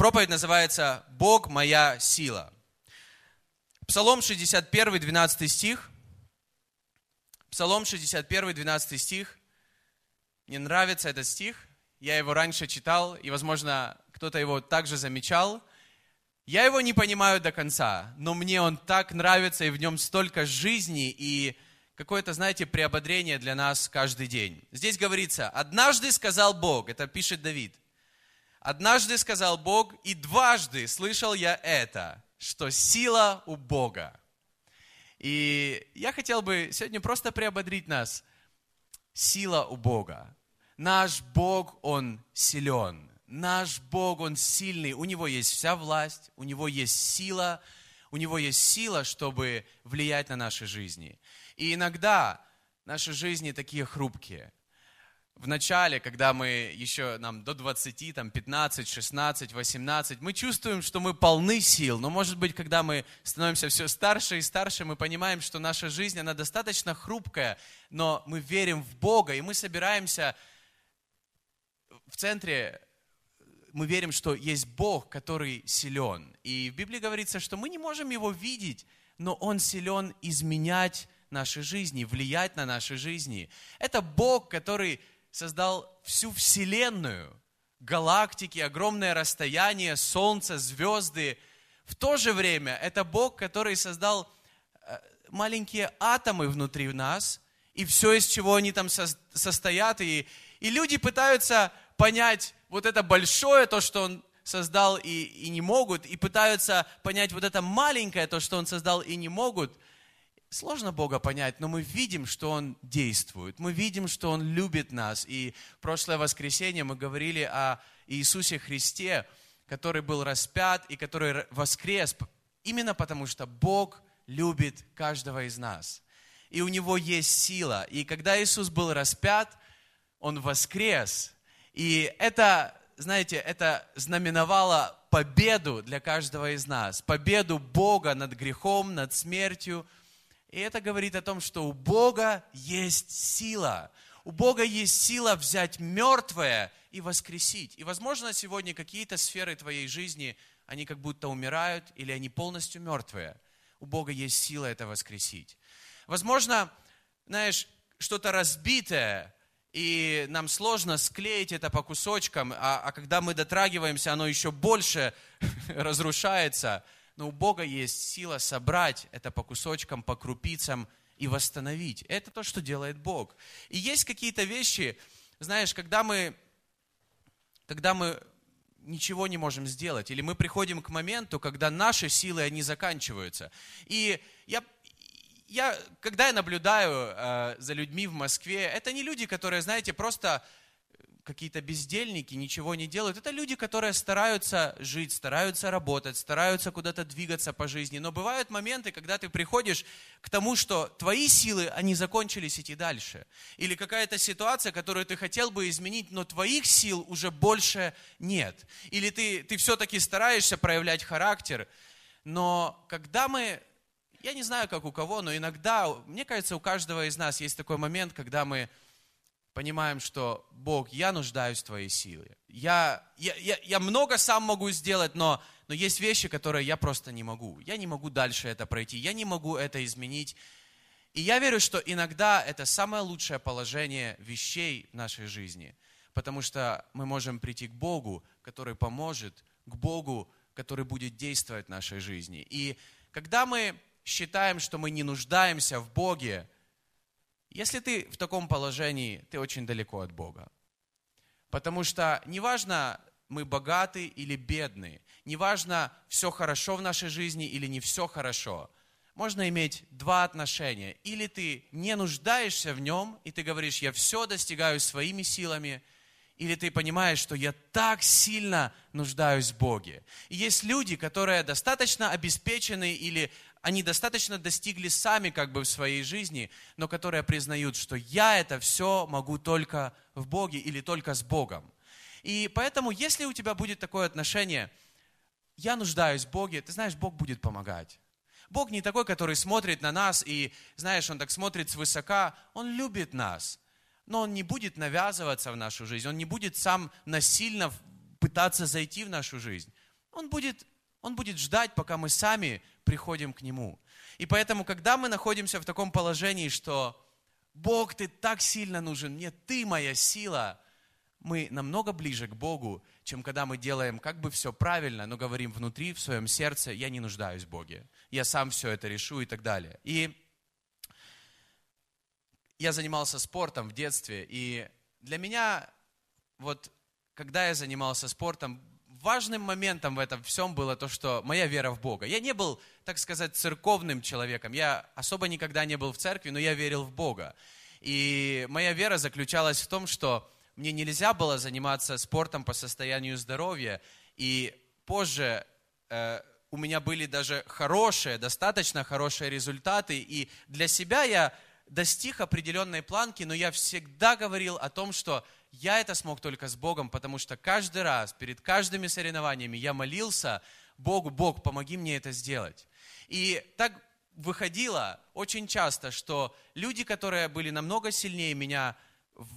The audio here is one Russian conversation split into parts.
Проповедь называется «Бог моя сила». Псалом 61, 12 стих. Псалом 61, 12 стих. Мне нравится этот стих. Я его раньше читал, и, возможно, кто-то его также замечал. Я его не понимаю до конца, но мне он так нравится, и в нем столько жизни и какое-то, знаете, приободрение для нас каждый день. Здесь говорится, однажды сказал Бог, это пишет Давид, однажды сказал Бог, и дважды слышал я это, что сила у Бога. И я хотел бы сегодня просто приободрить нас. Сила у Бога. Наш Бог, Он силен. Наш Бог, Он сильный. У Него есть вся власть, у Него есть сила, у Него есть сила, чтобы влиять на наши жизни. И иногда наши жизни такие хрупкие – в начале, когда мы еще нам до 20, там 15, 16, 18, мы чувствуем, что мы полны сил. Но может быть, когда мы становимся все старше и старше, мы понимаем, что наша жизнь, она достаточно хрупкая, но мы верим в Бога, и мы собираемся в центре, мы верим, что есть Бог, который силен. И в Библии говорится, что мы не можем Его видеть, но Он силен изменять наши жизни, влиять на наши жизни. Это Бог, который создал всю Вселенную, галактики, огромное расстояние, Солнце, звезды. В то же время это Бог, который создал э, маленькие атомы внутри нас, и все, из чего они там состоят. И, и люди пытаются понять вот это большое, то, что Он создал и, и не могут, и пытаются понять вот это маленькое, то, что Он создал и не могут – Сложно Бога понять, но мы видим, что Он действует. Мы видим, что Он любит нас. И в прошлое воскресенье мы говорили о Иисусе Христе, который был распят и который воскрес, именно потому что Бог любит каждого из нас. И у Него есть сила. И когда Иисус был распят, Он воскрес. И это, знаете, это знаменовало победу для каждого из нас. Победу Бога над грехом, над смертью – и это говорит о том, что у Бога есть сила. У Бога есть сила взять мертвое и воскресить. И, возможно, сегодня какие-то сферы твоей жизни, они как будто умирают или они полностью мертвые. У Бога есть сила это воскресить. Возможно, знаешь, что-то разбитое, и нам сложно склеить это по кусочкам, а, а когда мы дотрагиваемся, оно еще больше разрушается – но у Бога есть сила собрать это по кусочкам, по крупицам и восстановить. Это то, что делает Бог. И есть какие-то вещи, знаешь, когда мы, когда мы ничего не можем сделать, или мы приходим к моменту, когда наши силы, они заканчиваются. И я, я когда я наблюдаю э, за людьми в Москве, это не люди, которые, знаете, просто какие-то бездельники, ничего не делают. Это люди, которые стараются жить, стараются работать, стараются куда-то двигаться по жизни. Но бывают моменты, когда ты приходишь к тому, что твои силы, они закончились идти дальше. Или какая-то ситуация, которую ты хотел бы изменить, но твоих сил уже больше нет. Или ты, ты все-таки стараешься проявлять характер, но когда мы я не знаю, как у кого, но иногда, мне кажется, у каждого из нас есть такой момент, когда мы понимаем, что Бог, я нуждаюсь в Твоей силе. Я, я, я, я много сам могу сделать, но, но есть вещи, которые я просто не могу. Я не могу дальше это пройти, я не могу это изменить. И я верю, что иногда это самое лучшее положение вещей в нашей жизни, потому что мы можем прийти к Богу, который поможет, к Богу, который будет действовать в нашей жизни. И когда мы считаем, что мы не нуждаемся в Боге, если ты в таком положении, ты очень далеко от Бога. Потому что неважно, мы богаты или бедны, неважно, все хорошо в нашей жизни или не все хорошо, можно иметь два отношения. Или ты не нуждаешься в нем, и ты говоришь, я все достигаю своими силами, или ты понимаешь, что я так сильно нуждаюсь в Боге. И есть люди, которые достаточно обеспечены или они достаточно достигли сами как бы в своей жизни, но которые признают, что я это все могу только в Боге или только с Богом. И поэтому, если у тебя будет такое отношение, я нуждаюсь в Боге, ты знаешь, Бог будет помогать. Бог не такой, который смотрит на нас и, знаешь, Он так смотрит свысока, Он любит нас. Но Он не будет навязываться в нашу жизнь, Он не будет сам насильно пытаться зайти в нашу жизнь. Он будет, он будет ждать, пока мы сами приходим к Нему. И поэтому, когда мы находимся в таком положении, что Бог, Ты так сильно нужен мне, Ты моя сила, мы намного ближе к Богу, чем когда мы делаем как бы все правильно, но говорим внутри, в своем сердце, я не нуждаюсь в Боге, я сам все это решу и так далее. И я занимался спортом в детстве, и для меня, вот, когда я занимался спортом, важным моментом в этом всем было то, что моя вера в Бога. Я не был, так сказать, церковным человеком. Я особо никогда не был в церкви, но я верил в Бога. И моя вера заключалась в том, что мне нельзя было заниматься спортом по состоянию здоровья. И позже э, у меня были даже хорошие, достаточно хорошие результаты. И для себя я достиг определенной планки, но я всегда говорил о том, что я это смог только с Богом, потому что каждый раз, перед каждыми соревнованиями я молился Богу, Бог, помоги мне это сделать. И так выходило очень часто, что люди, которые были намного сильнее меня в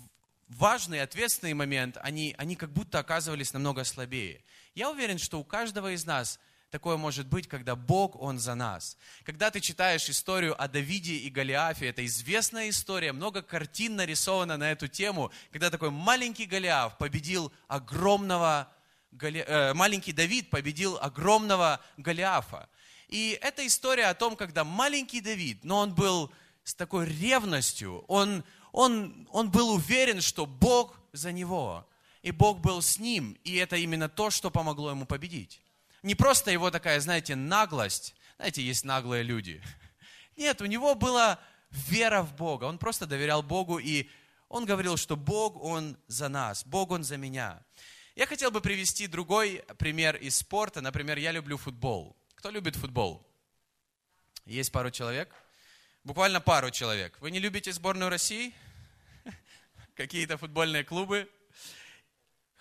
важный, ответственный момент, они, они как будто оказывались намного слабее. Я уверен, что у каждого из нас – такое может быть, когда Бог, Он за нас. Когда ты читаешь историю о Давиде и Голиафе, это известная история, много картин нарисовано на эту тему, когда такой маленький Голиаф победил огромного, Голи... э, маленький Давид победил огромного Голиафа. И это история о том, когда маленький Давид, но он был с такой ревностью, он, он, он был уверен, что Бог за него, и Бог был с ним, и это именно то, что помогло ему победить не просто его такая, знаете, наглость. Знаете, есть наглые люди. Нет, у него была вера в Бога. Он просто доверял Богу, и он говорил, что Бог, Он за нас, Бог, Он за меня. Я хотел бы привести другой пример из спорта. Например, я люблю футбол. Кто любит футбол? Есть пару человек? Буквально пару человек. Вы не любите сборную России? Какие-то футбольные клубы?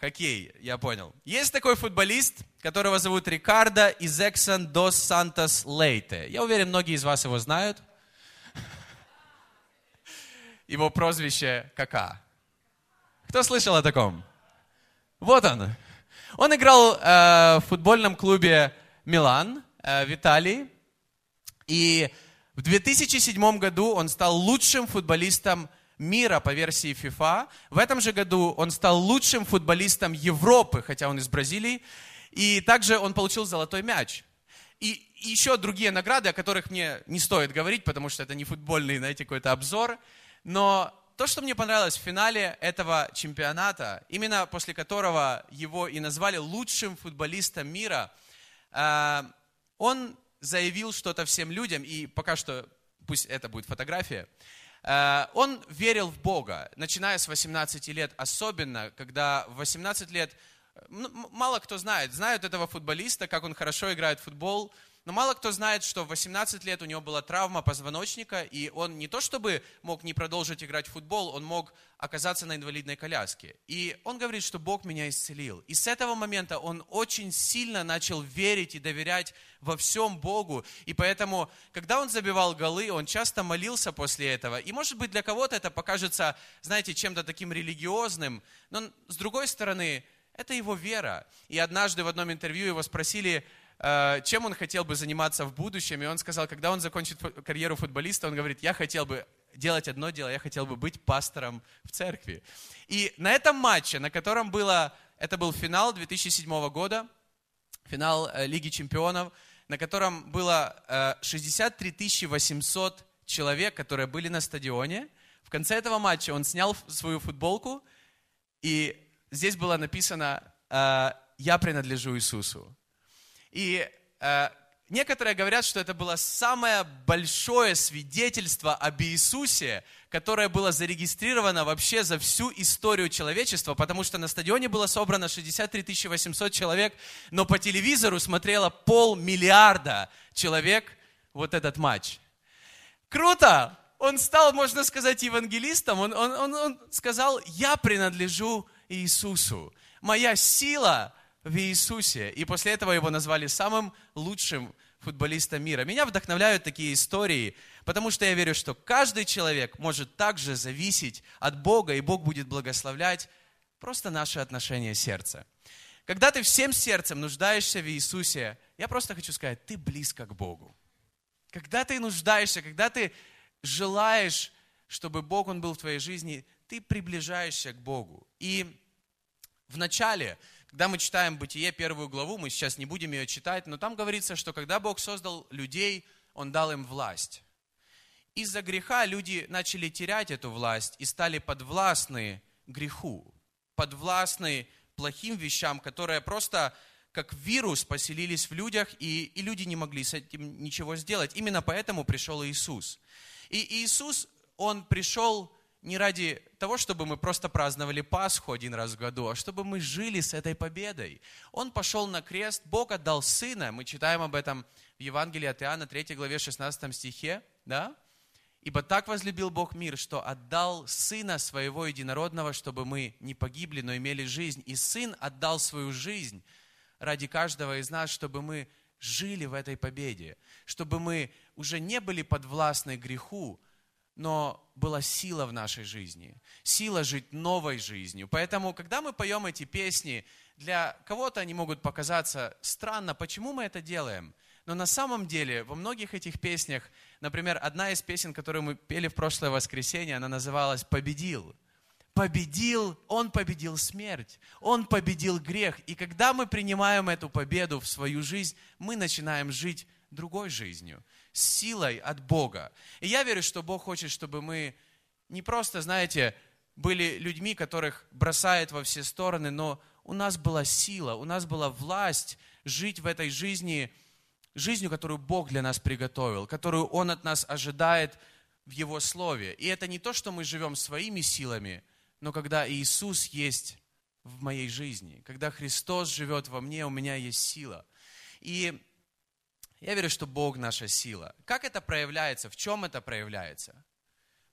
Хоккей, я понял. Есть такой футболист, которого зовут Рикардо Изексон дос Сантос Лейте. Я уверен, многие из вас его знают. Его прозвище Кака. Кто слышал о таком? Вот он. Он играл э, в футбольном клубе Милан э, в Италии. И в 2007 году он стал лучшим футболистом мира по версии FIFA. В этом же году он стал лучшим футболистом Европы, хотя он из Бразилии. И также он получил золотой мяч. И еще другие награды, о которых мне не стоит говорить, потому что это не футбольный, знаете, какой-то обзор. Но то, что мне понравилось в финале этого чемпионата, именно после которого его и назвали лучшим футболистом мира, э, он заявил что-то всем людям, и пока что пусть это будет фотография, он верил в Бога, начиная с 18 лет, особенно когда в 18 лет, мало кто знает, знают этого футболиста, как он хорошо играет в футбол, но мало кто знает, что в 18 лет у него была травма позвоночника, и он не то чтобы мог не продолжить играть в футбол, он мог оказаться на инвалидной коляске. И он говорит, что Бог меня исцелил. И с этого момента он очень сильно начал верить и доверять во всем Богу. И поэтому, когда он забивал голы, он часто молился после этого. И может быть для кого-то это покажется, знаете, чем-то таким религиозным, но с другой стороны, это его вера. И однажды в одном интервью его спросили, чем он хотел бы заниматься в будущем. И он сказал, когда он закончит карьеру футболиста, он говорит, я хотел бы делать одно дело, я хотел бы быть пастором в церкви. И на этом матче, на котором было, это был финал 2007 года, финал э, Лиги чемпионов, на котором было 63 э, 800 человек, которые были на стадионе. В конце этого матча он снял свою футболку, и здесь было написано «Я принадлежу Иисусу». И э, некоторые говорят, что это было самое большое свидетельство об Иисусе, которое было зарегистрировано вообще за всю историю человечества, потому что на стадионе было собрано 63 800 человек, но по телевизору смотрело полмиллиарда человек вот этот матч. Круто! Он стал, можно сказать, евангелистом. Он, он, он, он сказал, я принадлежу Иисусу. Моя сила в Иисусе. И после этого его назвали самым лучшим футболистом мира. Меня вдохновляют такие истории, потому что я верю, что каждый человек может также зависеть от Бога, и Бог будет благословлять просто наше отношение сердца. когда ты всем сердцем нуждаешься в Иисусе, я просто хочу сказать, ты близко к Богу. Когда ты нуждаешься, когда ты желаешь, чтобы Бог, Он был в твоей жизни, ты приближаешься к Богу. И в начале, когда мы читаем Бытие, первую главу, мы сейчас не будем ее читать, но там говорится, что когда Бог создал людей, Он дал им власть. Из-за греха люди начали терять эту власть и стали подвластны греху, подвластны плохим вещам, которые просто как вирус поселились в людях, и, и люди не могли с этим ничего сделать. Именно поэтому пришел Иисус. И Иисус, Он пришел не ради того, чтобы мы просто праздновали Пасху один раз в году, а чтобы мы жили с этой победой. Он пошел на крест, Бог отдал Сына, мы читаем об этом в Евангелии от Иоанна, 3 главе, 16 стихе, да? «Ибо так возлюбил Бог мир, что отдал Сына Своего Единородного, чтобы мы не погибли, но имели жизнь. И Сын отдал свою жизнь ради каждого из нас, чтобы мы жили в этой победе, чтобы мы уже не были подвластны греху, но была сила в нашей жизни, сила жить новой жизнью. Поэтому, когда мы поем эти песни, для кого-то они могут показаться странно, почему мы это делаем. Но на самом деле во многих этих песнях, например, одна из песен, которую мы пели в прошлое воскресенье, она называлась «Победил». Победил, Он победил смерть, Он победил грех. И когда мы принимаем эту победу в свою жизнь, мы начинаем жить другой жизнью силой от Бога. И я верю, что Бог хочет, чтобы мы не просто, знаете, были людьми, которых бросает во все стороны, но у нас была сила, у нас была власть жить в этой жизни, жизнью, которую Бог для нас приготовил, которую Он от нас ожидает в Его Слове. И это не то, что мы живем своими силами, но когда Иисус есть в моей жизни, когда Христос живет во мне, у меня есть сила. И я верю, что Бог наша сила. Как это проявляется? В чем это проявляется?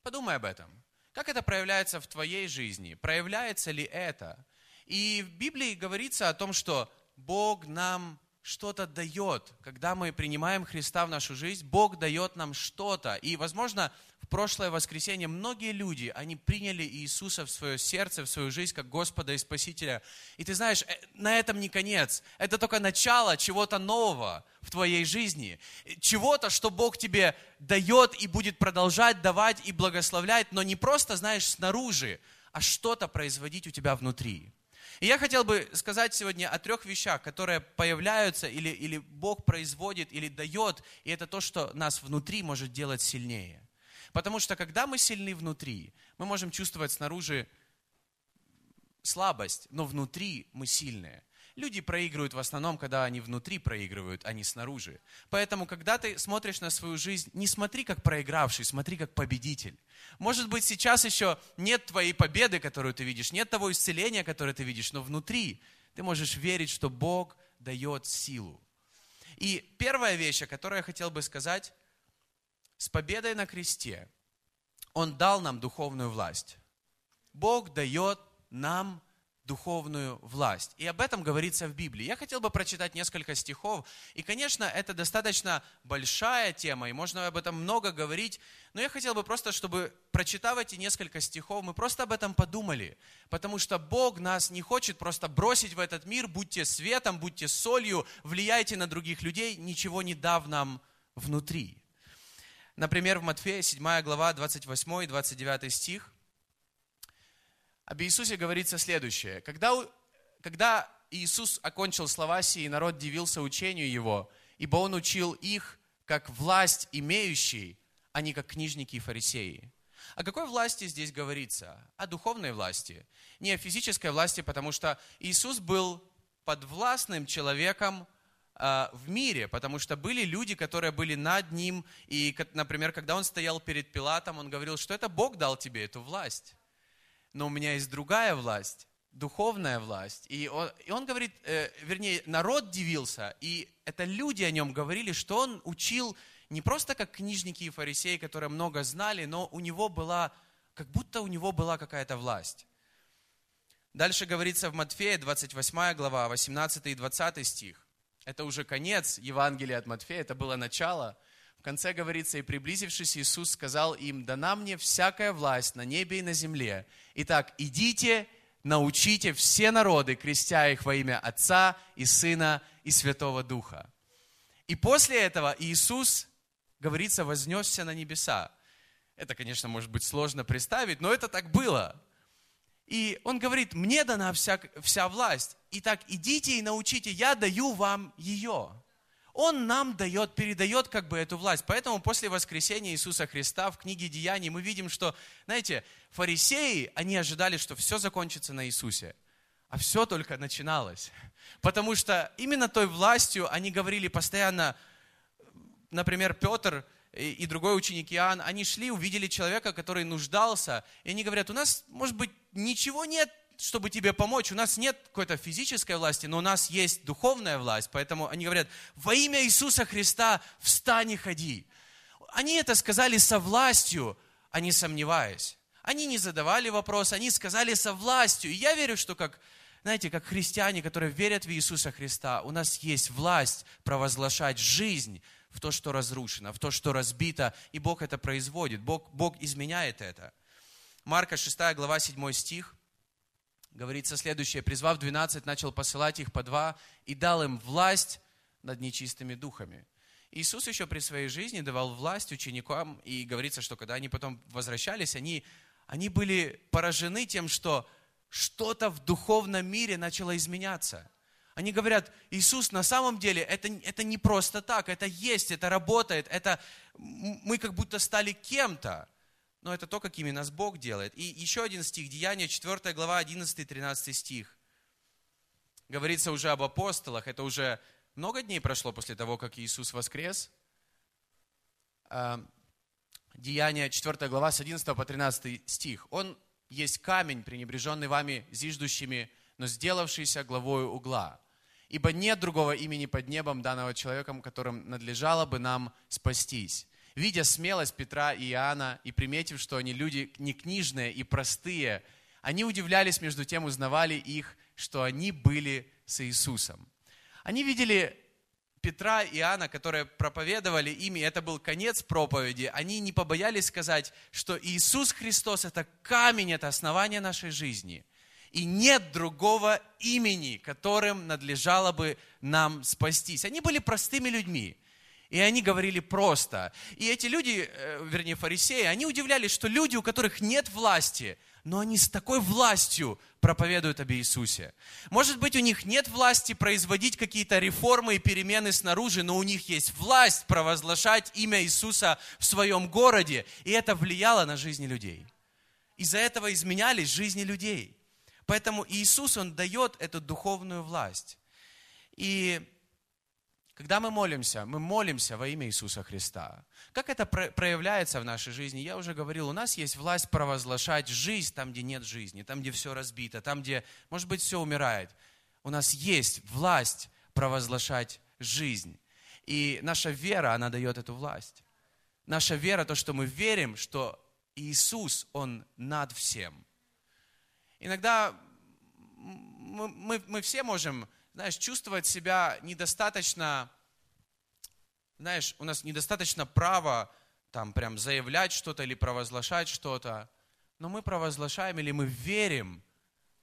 Подумай об этом. Как это проявляется в твоей жизни? Проявляется ли это? И в Библии говорится о том, что Бог нам что-то дает. Когда мы принимаем Христа в нашу жизнь, Бог дает нам что-то. И, возможно, в прошлое воскресенье многие люди, они приняли Иисуса в свое сердце, в свою жизнь как Господа и Спасителя. И ты знаешь, э, на этом не конец. Это только начало чего-то нового в твоей жизни. Чего-то, что Бог тебе дает и будет продолжать давать и благословлять, но не просто, знаешь, снаружи, а что-то производить у тебя внутри. И я хотел бы сказать сегодня о трех вещах, которые появляются или, или Бог производит, или дает, и это то, что нас внутри может делать сильнее. Потому что когда мы сильны внутри, мы можем чувствовать снаружи слабость, но внутри мы сильные. Люди проигрывают в основном, когда они внутри проигрывают, а не снаружи. Поэтому, когда ты смотришь на свою жизнь, не смотри как проигравший, смотри как победитель. Может быть, сейчас еще нет твоей победы, которую ты видишь, нет того исцеления, которое ты видишь, но внутри ты можешь верить, что Бог дает силу. И первая вещь, о которой я хотел бы сказать, с победой на кресте Он дал нам духовную власть. Бог дает нам духовную власть. И об этом говорится в Библии. Я хотел бы прочитать несколько стихов. И, конечно, это достаточно большая тема, и можно об этом много говорить. Но я хотел бы просто, чтобы, прочитав эти несколько стихов, мы просто об этом подумали. Потому что Бог нас не хочет просто бросить в этот мир. Будьте светом, будьте солью, влияйте на других людей, ничего не дав нам внутри. Например, в Матфея 7 глава 28 и 29 стих – об Иисусе говорится следующее. Когда, когда Иисус окончил слова сии, народ дивился учению Его, ибо Он учил их, как власть имеющий, а не как книжники и фарисеи. О какой власти здесь говорится? О духовной власти. Не о физической власти, потому что Иисус был подвластным человеком а, в мире, потому что были люди, которые были над ним, и, например, когда он стоял перед Пилатом, он говорил, что это Бог дал тебе эту власть но у меня есть другая власть, духовная власть. И он, и он говорит, э, вернее, народ дивился, и это люди о нем говорили, что он учил не просто как книжники и фарисеи, которые много знали, но у него была, как будто у него была какая-то власть. Дальше говорится в Матфея, 28 глава, 18 и 20 стих. Это уже конец Евангелия от Матфея, это было начало – в конце говорится, и приблизившись, Иисус сказал им, дана мне всякая власть на небе и на земле. Итак, идите, научите все народы, крестя их во имя Отца и Сына и Святого Духа. И после этого Иисус, говорится, вознесся на небеса. Это, конечно, может быть сложно представить, но это так было. И он говорит, мне дана вся, вся власть. Итак, идите и научите, я даю вам ее. Он нам дает, передает как бы эту власть. Поэтому после воскресения Иисуса Христа в книге Деяний мы видим, что, знаете, фарисеи, они ожидали, что все закончится на Иисусе. А все только начиналось. Потому что именно той властью они говорили постоянно, например, Петр и другой ученик Иоанн, они шли, увидели человека, который нуждался, и они говорят, у нас, может быть, ничего нет чтобы тебе помочь. У нас нет какой-то физической власти, но у нас есть духовная власть. Поэтому они говорят, во имя Иисуса Христа встань и ходи. Они это сказали со властью, а не сомневаясь. Они не задавали вопрос, они сказали со властью. И я верю, что как, знаете, как христиане, которые верят в Иисуса Христа, у нас есть власть провозглашать жизнь в то, что разрушено, в то, что разбито, и Бог это производит, Бог, Бог изменяет это. Марка 6 глава 7 стих говорится следующее. «Призвав 12, начал посылать их по два и дал им власть над нечистыми духами». Иисус еще при своей жизни давал власть ученикам, и говорится, что когда они потом возвращались, они, они были поражены тем, что что-то в духовном мире начало изменяться. Они говорят, Иисус, на самом деле это, это не просто так, это есть, это работает, это мы как будто стали кем-то но это то, какими нас Бог делает. И еще один стих, Деяния, 4 глава, 11-13 стих. Говорится уже об апостолах, это уже много дней прошло после того, как Иисус воскрес. А, Деяния, 4 глава, с 11 по 13 стих. Он есть камень, пренебреженный вами зиждущими, но сделавшийся главою угла. Ибо нет другого имени под небом, данного человеком, которым надлежало бы нам спастись. Видя смелость Петра и Иоанна и приметив, что они люди не книжные и простые, они удивлялись, между тем узнавали их, что они были с Иисусом. Они видели Петра и Иоанна, которые проповедовали ими, это был конец проповеди, они не побоялись сказать, что Иисус Христос – это камень, это основание нашей жизни. И нет другого имени, которым надлежало бы нам спастись. Они были простыми людьми. И они говорили просто. И эти люди, э, вернее фарисеи, они удивлялись, что люди, у которых нет власти, но они с такой властью проповедуют об Иисусе. Может быть, у них нет власти производить какие-то реформы и перемены снаружи, но у них есть власть провозглашать имя Иисуса в своем городе. И это влияло на жизни людей. Из-за этого изменялись жизни людей. Поэтому Иисус, Он дает эту духовную власть. И когда мы молимся, мы молимся во имя Иисуса Христа. Как это проявляется в нашей жизни? Я уже говорил, у нас есть власть провозглашать жизнь там, где нет жизни, там, где все разбито, там, где, может быть, все умирает. У нас есть власть провозглашать жизнь. И наша вера, она дает эту власть. Наша вера, то, что мы верим, что Иисус, Он над всем. Иногда мы, мы, мы все можем знаешь, чувствовать себя недостаточно, знаешь, у нас недостаточно права там прям заявлять что-то или провозглашать что-то, но мы провозглашаем или мы верим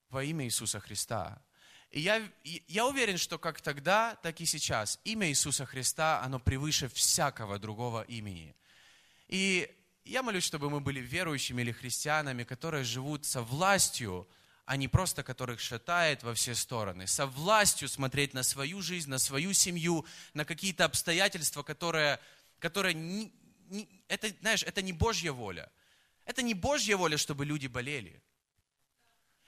во имя Иисуса Христа. И я, я уверен, что как тогда, так и сейчас имя Иисуса Христа, оно превыше всякого другого имени. И я молюсь, чтобы мы были верующими или христианами, которые живут со властью, а не просто которых шатает во все стороны. Со властью смотреть на свою жизнь, на свою семью, на какие-то обстоятельства, которые, которые не, не, это, знаешь, это не Божья воля. Это не Божья воля, чтобы люди болели.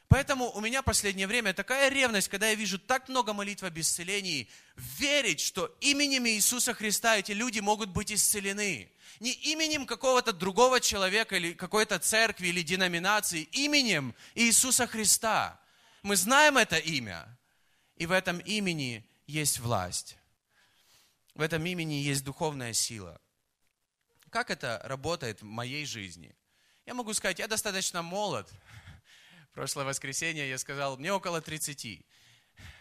Поэтому у меня последнее время такая ревность, когда я вижу так много молитв об исцелении, верить, что именем Иисуса Христа эти люди могут быть исцелены. Не именем какого-то другого человека или какой-то церкви или деноминации, именем Иисуса Христа. Мы знаем это имя, и в этом имени есть власть. В этом имени есть духовная сила. Как это работает в моей жизни? Я могу сказать, я достаточно молод, прошлое воскресенье я сказал, мне около 30.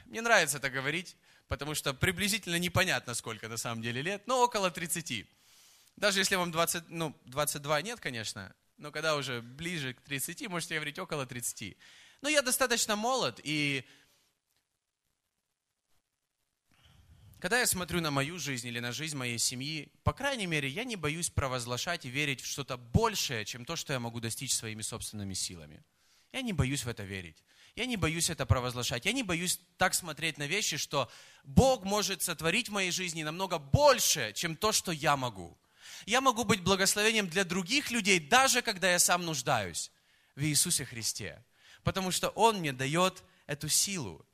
Мне нравится это говорить, потому что приблизительно непонятно, сколько на самом деле лет, но около 30. Даже если вам 20, ну, 22 нет, конечно, но когда уже ближе к 30, можете говорить около 30. Но я достаточно молод, и когда я смотрю на мою жизнь или на жизнь моей семьи, по крайней мере, я не боюсь провозглашать и верить в что-то большее, чем то, что я могу достичь своими собственными силами. Я не боюсь в это верить. Я не боюсь это провозглашать. Я не боюсь так смотреть на вещи, что Бог может сотворить в моей жизни намного больше, чем то, что я могу. Я могу быть благословением для других людей, даже когда я сам нуждаюсь в Иисусе Христе. Потому что Он мне дает эту силу.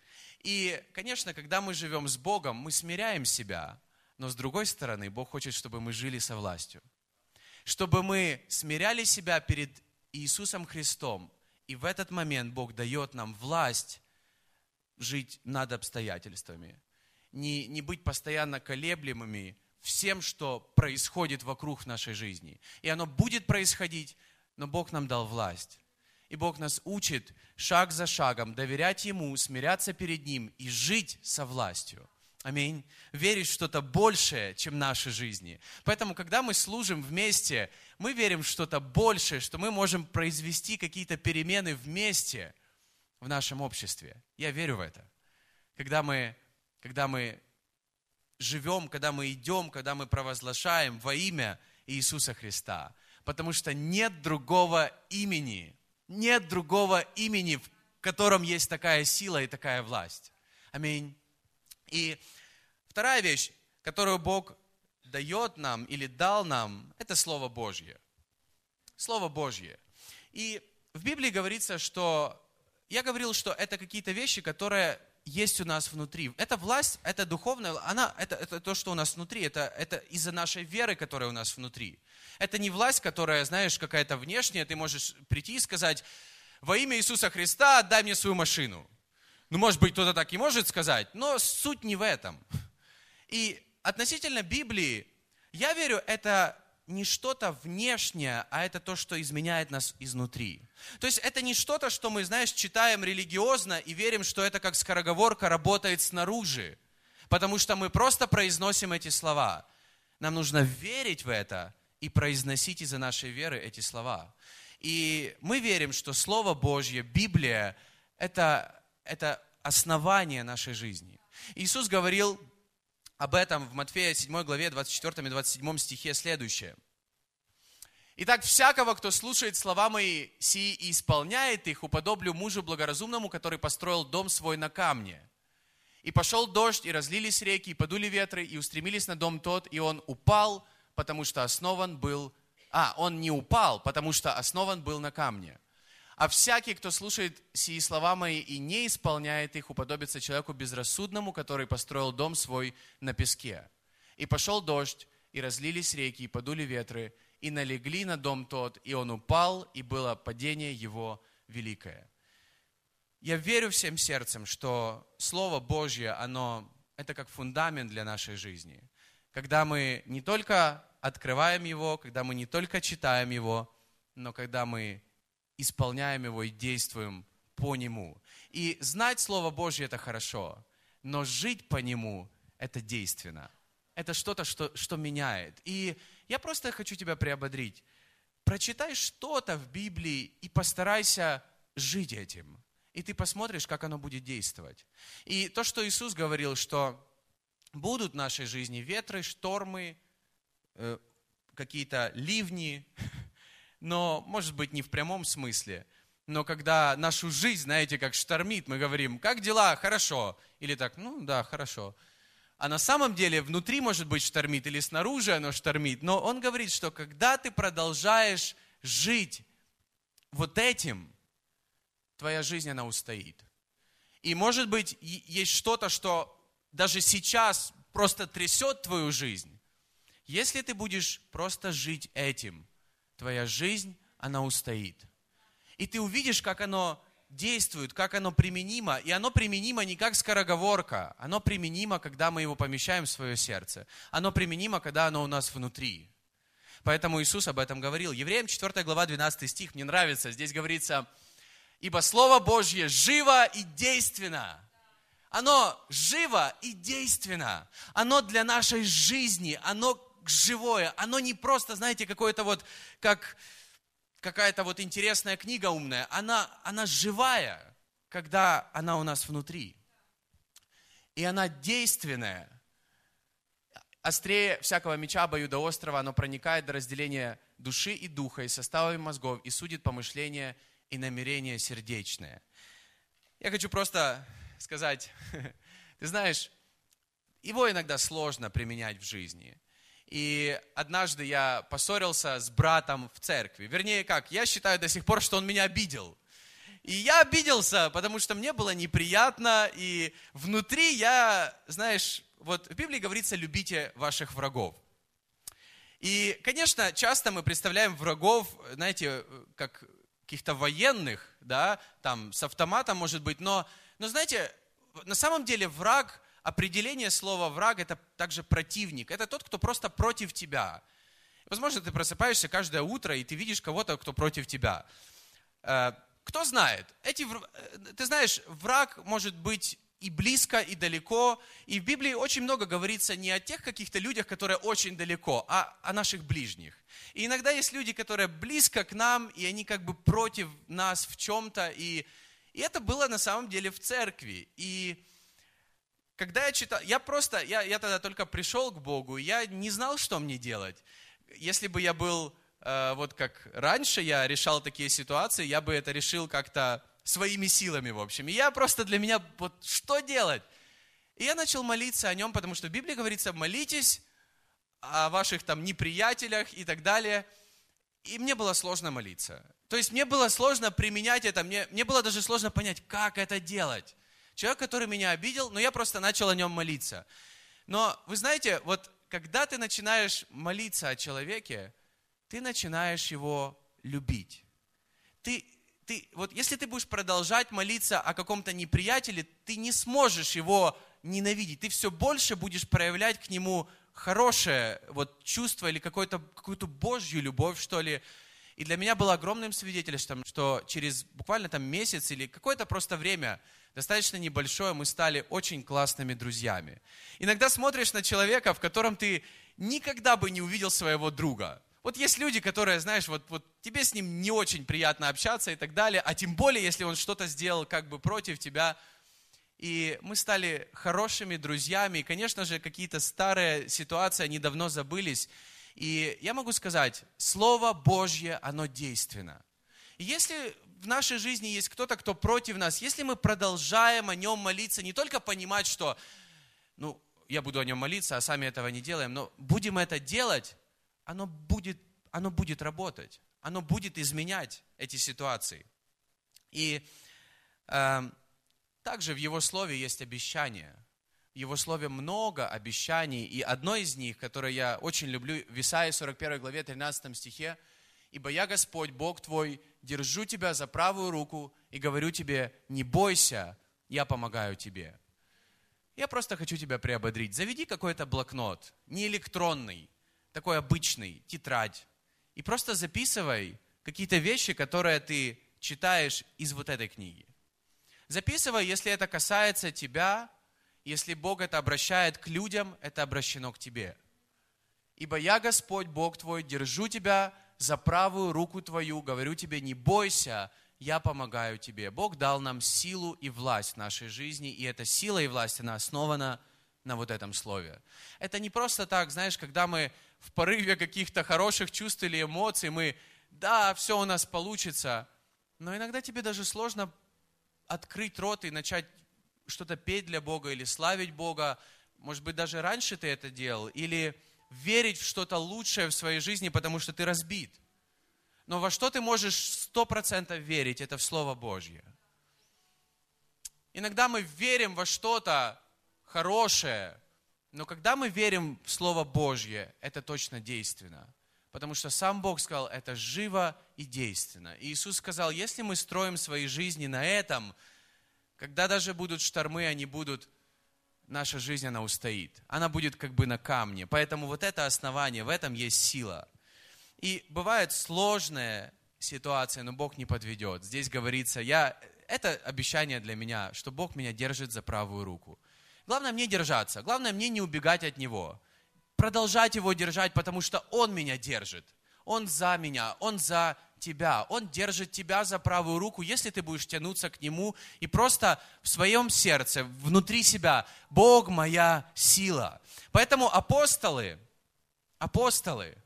И, конечно, когда мы живем с Богом, мы смиряем себя. Но с другой стороны, Бог хочет, чтобы мы жили со властью. Чтобы мы смиряли себя перед Иисусом Христом и в этот момент Бог дает нам власть жить над обстоятельствами. Не, не быть постоянно колеблемыми всем, что происходит вокруг нашей жизни. И оно будет происходить, но Бог нам дал власть. И Бог нас учит шаг за шагом доверять Ему, смиряться перед Ним и жить со властью. Аминь. Верить в что-то большее, чем наши жизни. Поэтому, когда мы служим вместе, мы верим в что-то большее, что мы можем произвести какие-то перемены вместе в нашем обществе. Я верю в это. Когда мы, когда мы живем, когда мы идем, когда мы провозглашаем во имя Иисуса Христа. Потому что нет другого имени, нет другого имени, в котором есть такая сила и такая власть. Аминь. И вторая вещь, которую Бог дает нам или дал нам, это Слово Божье. Слово Божье. И в Библии говорится, что я говорил, что это какие-то вещи, которые есть у нас внутри. Эта власть, это духовная, она, это, это то, что у нас внутри, это, это из-за нашей веры, которая у нас внутри. Это не власть, которая, знаешь, какая-то внешняя, ты можешь прийти и сказать, во имя Иисуса Христа отдай мне свою машину. Ну, может быть, кто-то так и может сказать, но суть не в этом. И относительно Библии, я верю, это не что-то внешнее, а это то, что изменяет нас изнутри. То есть это не что-то, что мы, знаешь, читаем религиозно и верим, что это как скороговорка работает снаружи. Потому что мы просто произносим эти слова. Нам нужно верить в это и произносить из-за нашей веры эти слова. И мы верим, что Слово Божье, Библия, это это основание нашей жизни. Иисус говорил об этом в Матфея 7 главе 24 и 27 стихе следующее. Итак, всякого, кто слушает слова мои сии и исполняет их, уподоблю мужу благоразумному, который построил дом свой на камне. И пошел дождь, и разлились реки, и подули ветры, и устремились на дом тот, и он упал, потому что основан был... А, он не упал, потому что основан был на камне. А всякий, кто слушает сии слова мои и не исполняет их, уподобится человеку безрассудному, который построил дом свой на песке. И пошел дождь, и разлились реки, и подули ветры, и налегли на дом тот, и он упал, и было падение его великое. Я верю всем сердцем, что Слово Божье, оно, это как фундамент для нашей жизни. Когда мы не только открываем его, когда мы не только читаем его, но когда мы исполняем его и действуем по нему. И знать Слово Божье – это хорошо, но жить по нему – это действенно. Это что-то, что, что меняет. И я просто хочу тебя приободрить. Прочитай что-то в Библии и постарайся жить этим. И ты посмотришь, как оно будет действовать. И то, что Иисус говорил, что будут в нашей жизни ветры, штормы, э, какие-то ливни, но, может быть, не в прямом смысле. Но когда нашу жизнь, знаете, как штормит, мы говорим, как дела? Хорошо. Или так, ну да, хорошо. А на самом деле внутри, может быть, штормит, или снаружи оно штормит. Но он говорит, что когда ты продолжаешь жить вот этим, твоя жизнь, она устоит. И, может быть, есть что-то, что даже сейчас просто трясет твою жизнь. Если ты будешь просто жить этим – твоя жизнь, она устоит. И ты увидишь, как оно действует, как оно применимо. И оно применимо не как скороговорка, оно применимо, когда мы его помещаем в свое сердце. Оно применимо, когда оно у нас внутри. Поэтому Иисус об этом говорил. Евреям 4 глава 12 стих, мне нравится. Здесь говорится, ибо Слово Божье живо и действенно. Оно живо и действенно. Оно для нашей жизни, оно живое. Оно не просто, знаете, какое-то вот, как какая-то вот интересная книга умная. Она, она живая. когда она у нас внутри. И она действенная. Острее всякого меча обоюдоострого, оно проникает до разделения души и духа, и составами мозгов, и судит помышления и намерения сердечные. Я хочу просто сказать, ты знаешь, его иногда сложно применять в жизни. И однажды я поссорился с братом в церкви. Вернее, как, я считаю до сих пор, что он меня обидел. И я обиделся, потому что мне было неприятно, и внутри я, знаешь, вот в Библии говорится, любите ваших врагов. И, конечно, часто мы представляем врагов, знаете, как каких-то военных, да, там, с автоматом, может быть, но, но, знаете, на самом деле враг, определение слова враг, это также противник, это тот, кто просто против тебя. Возможно, ты просыпаешься каждое утро, и ты видишь кого-то, кто против тебя. Э, кто знает? Эти, э, ты знаешь, враг может быть и близко, и далеко. И в Библии очень много говорится не о тех каких-то людях, которые очень далеко, а о наших ближних. И иногда есть люди, которые близко к нам, и они как бы против нас в чем-то. И, и это было на самом деле в церкви. И когда я читал, я просто, я, я тогда только пришел к Богу, я не знал, что мне делать. Если бы я был Э, вот как раньше я решал такие ситуации, я бы это решил как-то своими силами, в общем. И я просто для меня, вот что делать? И я начал молиться о нем, потому что в Библии говорится, молитесь о ваших там неприятелях и так далее. И мне было сложно молиться. То есть мне было сложно применять это, мне, мне было даже сложно понять, как это делать. Человек, который меня обидел, но я просто начал о нем молиться. Но вы знаете, вот когда ты начинаешь молиться о человеке, ты начинаешь его любить. Ты, ты, вот если ты будешь продолжать молиться о каком-то неприятеле, ты не сможешь его ненавидеть. Ты все больше будешь проявлять к нему хорошее вот, чувство или какую-то какую-то Божью любовь, что ли. И для меня было огромным свидетельством, что через буквально там месяц или какое-то просто время, достаточно небольшое, мы стали очень классными друзьями. Иногда смотришь на человека, в котором ты никогда бы не увидел своего друга. Вот есть люди, которые, знаешь, вот, вот тебе с ним не очень приятно общаться и так далее, а тем более, если он что-то сделал как бы против тебя. И мы стали хорошими друзьями, и, конечно же, какие-то старые ситуации, они давно забылись. И я могу сказать, Слово Божье, оно действенно. И если в нашей жизни есть кто-то, кто против нас, если мы продолжаем о нем молиться, не только понимать, что, ну, я буду о нем молиться, а сами этого не делаем, но будем это делать, оно будет, оно будет работать, оно будет изменять эти ситуации. И э, также в Его Слове есть обещания. В Его Слове много обещаний, и одно из них, которое я очень люблю, в Исаии 41 главе 13 стихе, «Ибо я Господь, Бог твой, держу тебя за правую руку и говорю тебе, не бойся, я помогаю тебе». Я просто хочу тебя приободрить. Заведи какой-то блокнот, не электронный, такой обычный, тетрадь, и просто записывай какие-то вещи, которые ты читаешь из вот этой книги. Записывай, если это касается тебя, если Бог это обращает к людям, это обращено к тебе. Ибо я, Господь, Бог твой, держу тебя за правую руку твою, говорю тебе, не бойся, я помогаю тебе. Бог дал нам силу и власть в нашей жизни, и эта сила и власть, она основана на вот этом слове. Это не просто так, знаешь, когда мы в порыве каких-то хороших чувств или эмоций мы, да, все у нас получится, но иногда тебе даже сложно открыть рот и начать что-то петь для Бога или славить Бога. Может быть, даже раньше ты это делал. Или верить в что-то лучшее в своей жизни, потому что ты разбит. Но во что ты можешь сто процентов верить, это в Слово Божье. Иногда мы верим во что-то хорошее, но когда мы верим в Слово Божье, это точно действенно. Потому что сам Бог сказал, это живо и действенно. И Иисус сказал, если мы строим свои жизни на этом, когда даже будут штормы, они будут, наша жизнь, она устоит. Она будет как бы на камне. Поэтому вот это основание, в этом есть сила. И бывает сложная ситуация, но Бог не подведет. Здесь говорится, я, это обещание для меня, что Бог меня держит за правую руку. Главное мне держаться, главное мне не убегать от Него. Продолжать Его держать, потому что Он меня держит. Он за меня, Он за тебя. Он держит тебя за правую руку, если ты будешь тянуться к Нему и просто в своем сердце, внутри себя, Бог моя сила. Поэтому апостолы, апостолы,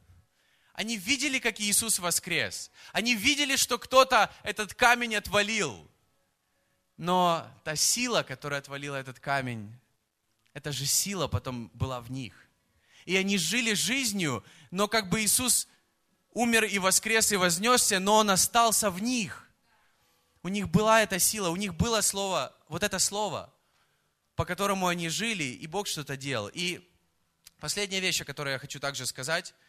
они видели, как Иисус воскрес. Они видели, что кто-то этот камень отвалил. Но та сила, которая отвалила этот камень, эта же сила потом была в них. И они жили жизнью, но как бы Иисус умер и воскрес и вознесся, но Он остался в них. У них была эта сила, у них было слово, вот это слово, по которому они жили, и Бог что-то делал. И последняя вещь, о которой я хочу также сказать –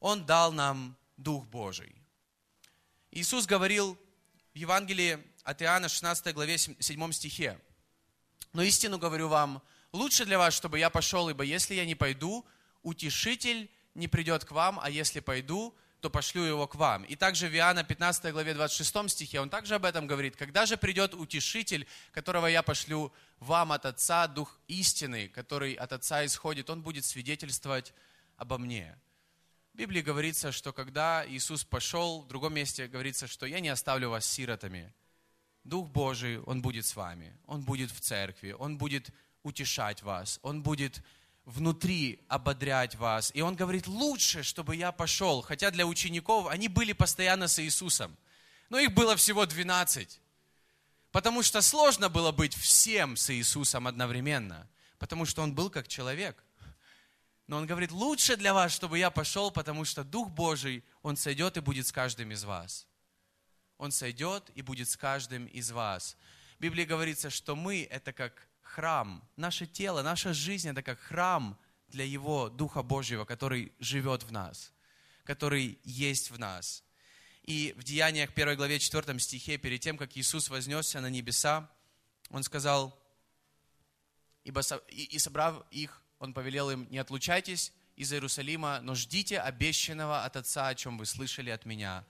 он дал нам Дух Божий. Иисус говорил в Евангелии от Иоанна 16 главе 7 стихе. «Но истину говорю вам, лучше для вас, чтобы я пошел, ибо если я не пойду, утешитель не придет к вам, а если пойду, то пошлю его к вам. И также в Иоанна 15 главе 26 стихе он также об этом говорит. Когда же придет утешитель, которого я пошлю вам от Отца, Дух истины, который от Отца исходит, он будет свидетельствовать обо мне. В Библии говорится, что когда Иисус пошел, в другом месте говорится, что я не оставлю вас сиротами. Дух Божий, Он будет с вами, Он будет в церкви, Он будет утешать вас, Он будет внутри ободрять вас. И Он говорит, лучше, чтобы я пошел. Хотя для учеников они были постоянно с Иисусом. Но их было всего 12. Потому что сложно было быть всем с Иисусом одновременно. Потому что Он был как человек. Но он говорит, лучше для вас, чтобы я пошел, потому что Дух Божий, Он сойдет и будет с каждым из вас. Он сойдет и будет с каждым из вас. В Библии говорится, что мы – это как храм. Наше тело, наша жизнь – это как храм для Его Духа Божьего, который живет в нас, который есть в нас. И в Деяниях 1 главе 4 стихе, перед тем, как Иисус вознесся на небеса, Он сказал, «Ибо и собрав их, он повелел им, не отлучайтесь из Иерусалима, но ждите обещанного от Отца, о чем вы слышали от меня.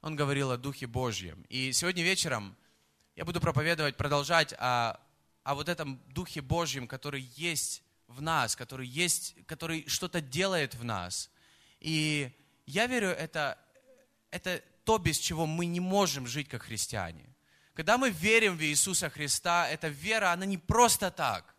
Он говорил о Духе Божьем. И сегодня вечером я буду проповедовать, продолжать о, о вот этом Духе Божьем, который есть в нас, который есть, который что-то делает в нас. И я верю, это, это то, без чего мы не можем жить как христиане. Когда мы верим в Иисуса Христа, эта вера, она не просто так.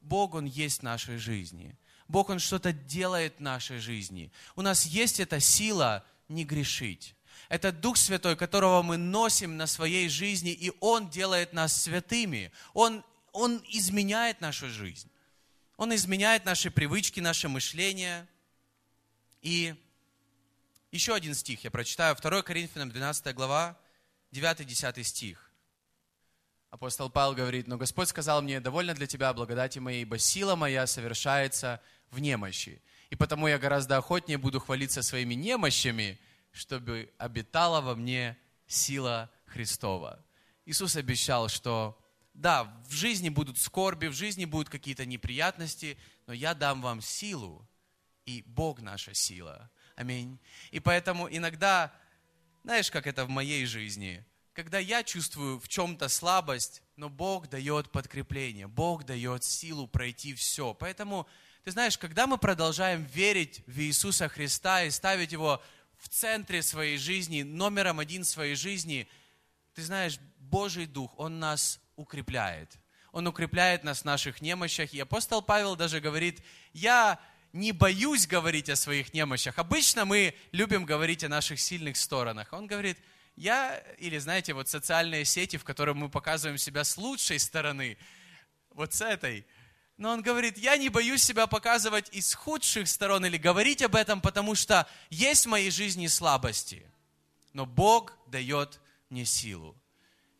Бог, Он есть в нашей жизни. Бог, Он что-то делает в нашей жизни. У нас есть эта сила не грешить. Это Дух Святой, которого мы носим на своей жизни, и Он делает нас святыми. Он, он изменяет нашу жизнь. Он изменяет наши привычки, наше мышление. И еще один стих я прочитаю. 2 Коринфянам 12 глава, 9-10 стих. Апостол Павел говорит, но Господь сказал мне, довольно для тебя благодати моей, ибо сила моя совершается в немощи. И потому я гораздо охотнее буду хвалиться своими немощами, чтобы обитала во мне сила Христова. Иисус обещал, что да, в жизни будут скорби, в жизни будут какие-то неприятности, но я дам вам силу, и Бог наша сила. Аминь. И поэтому иногда, знаешь, как это в моей жизни – когда я чувствую в чем-то слабость, но Бог дает подкрепление, Бог дает силу пройти все. Поэтому, ты знаешь, когда мы продолжаем верить в Иисуса Христа и ставить Его в центре своей жизни, номером один своей жизни, ты знаешь, Божий Дух, Он нас укрепляет. Он укрепляет нас в наших немощах. И апостол Павел даже говорит, я не боюсь говорить о своих немощах. Обычно мы любим говорить о наших сильных сторонах. Он говорит, я, или знаете, вот социальные сети, в которых мы показываем себя с лучшей стороны, вот с этой. Но он говорит, я не боюсь себя показывать из худших сторон или говорить об этом, потому что есть в моей жизни слабости. Но Бог дает мне силу.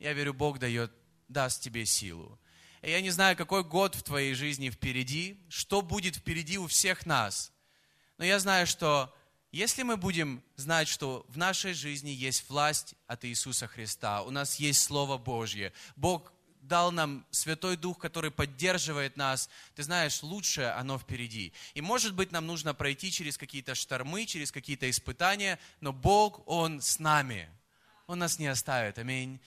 Я верю, Бог дает, даст тебе силу. И я не знаю, какой год в твоей жизни впереди, что будет впереди у всех нас. Но я знаю, что если мы будем знать, что в нашей жизни есть власть от Иисуса Христа, у нас есть Слово Божье, Бог дал нам Святой Дух, который поддерживает нас, ты знаешь, лучшее оно впереди. И может быть нам нужно пройти через какие-то штормы, через какие-то испытания, но Бог, Он с нами. Он нас не оставит. Аминь.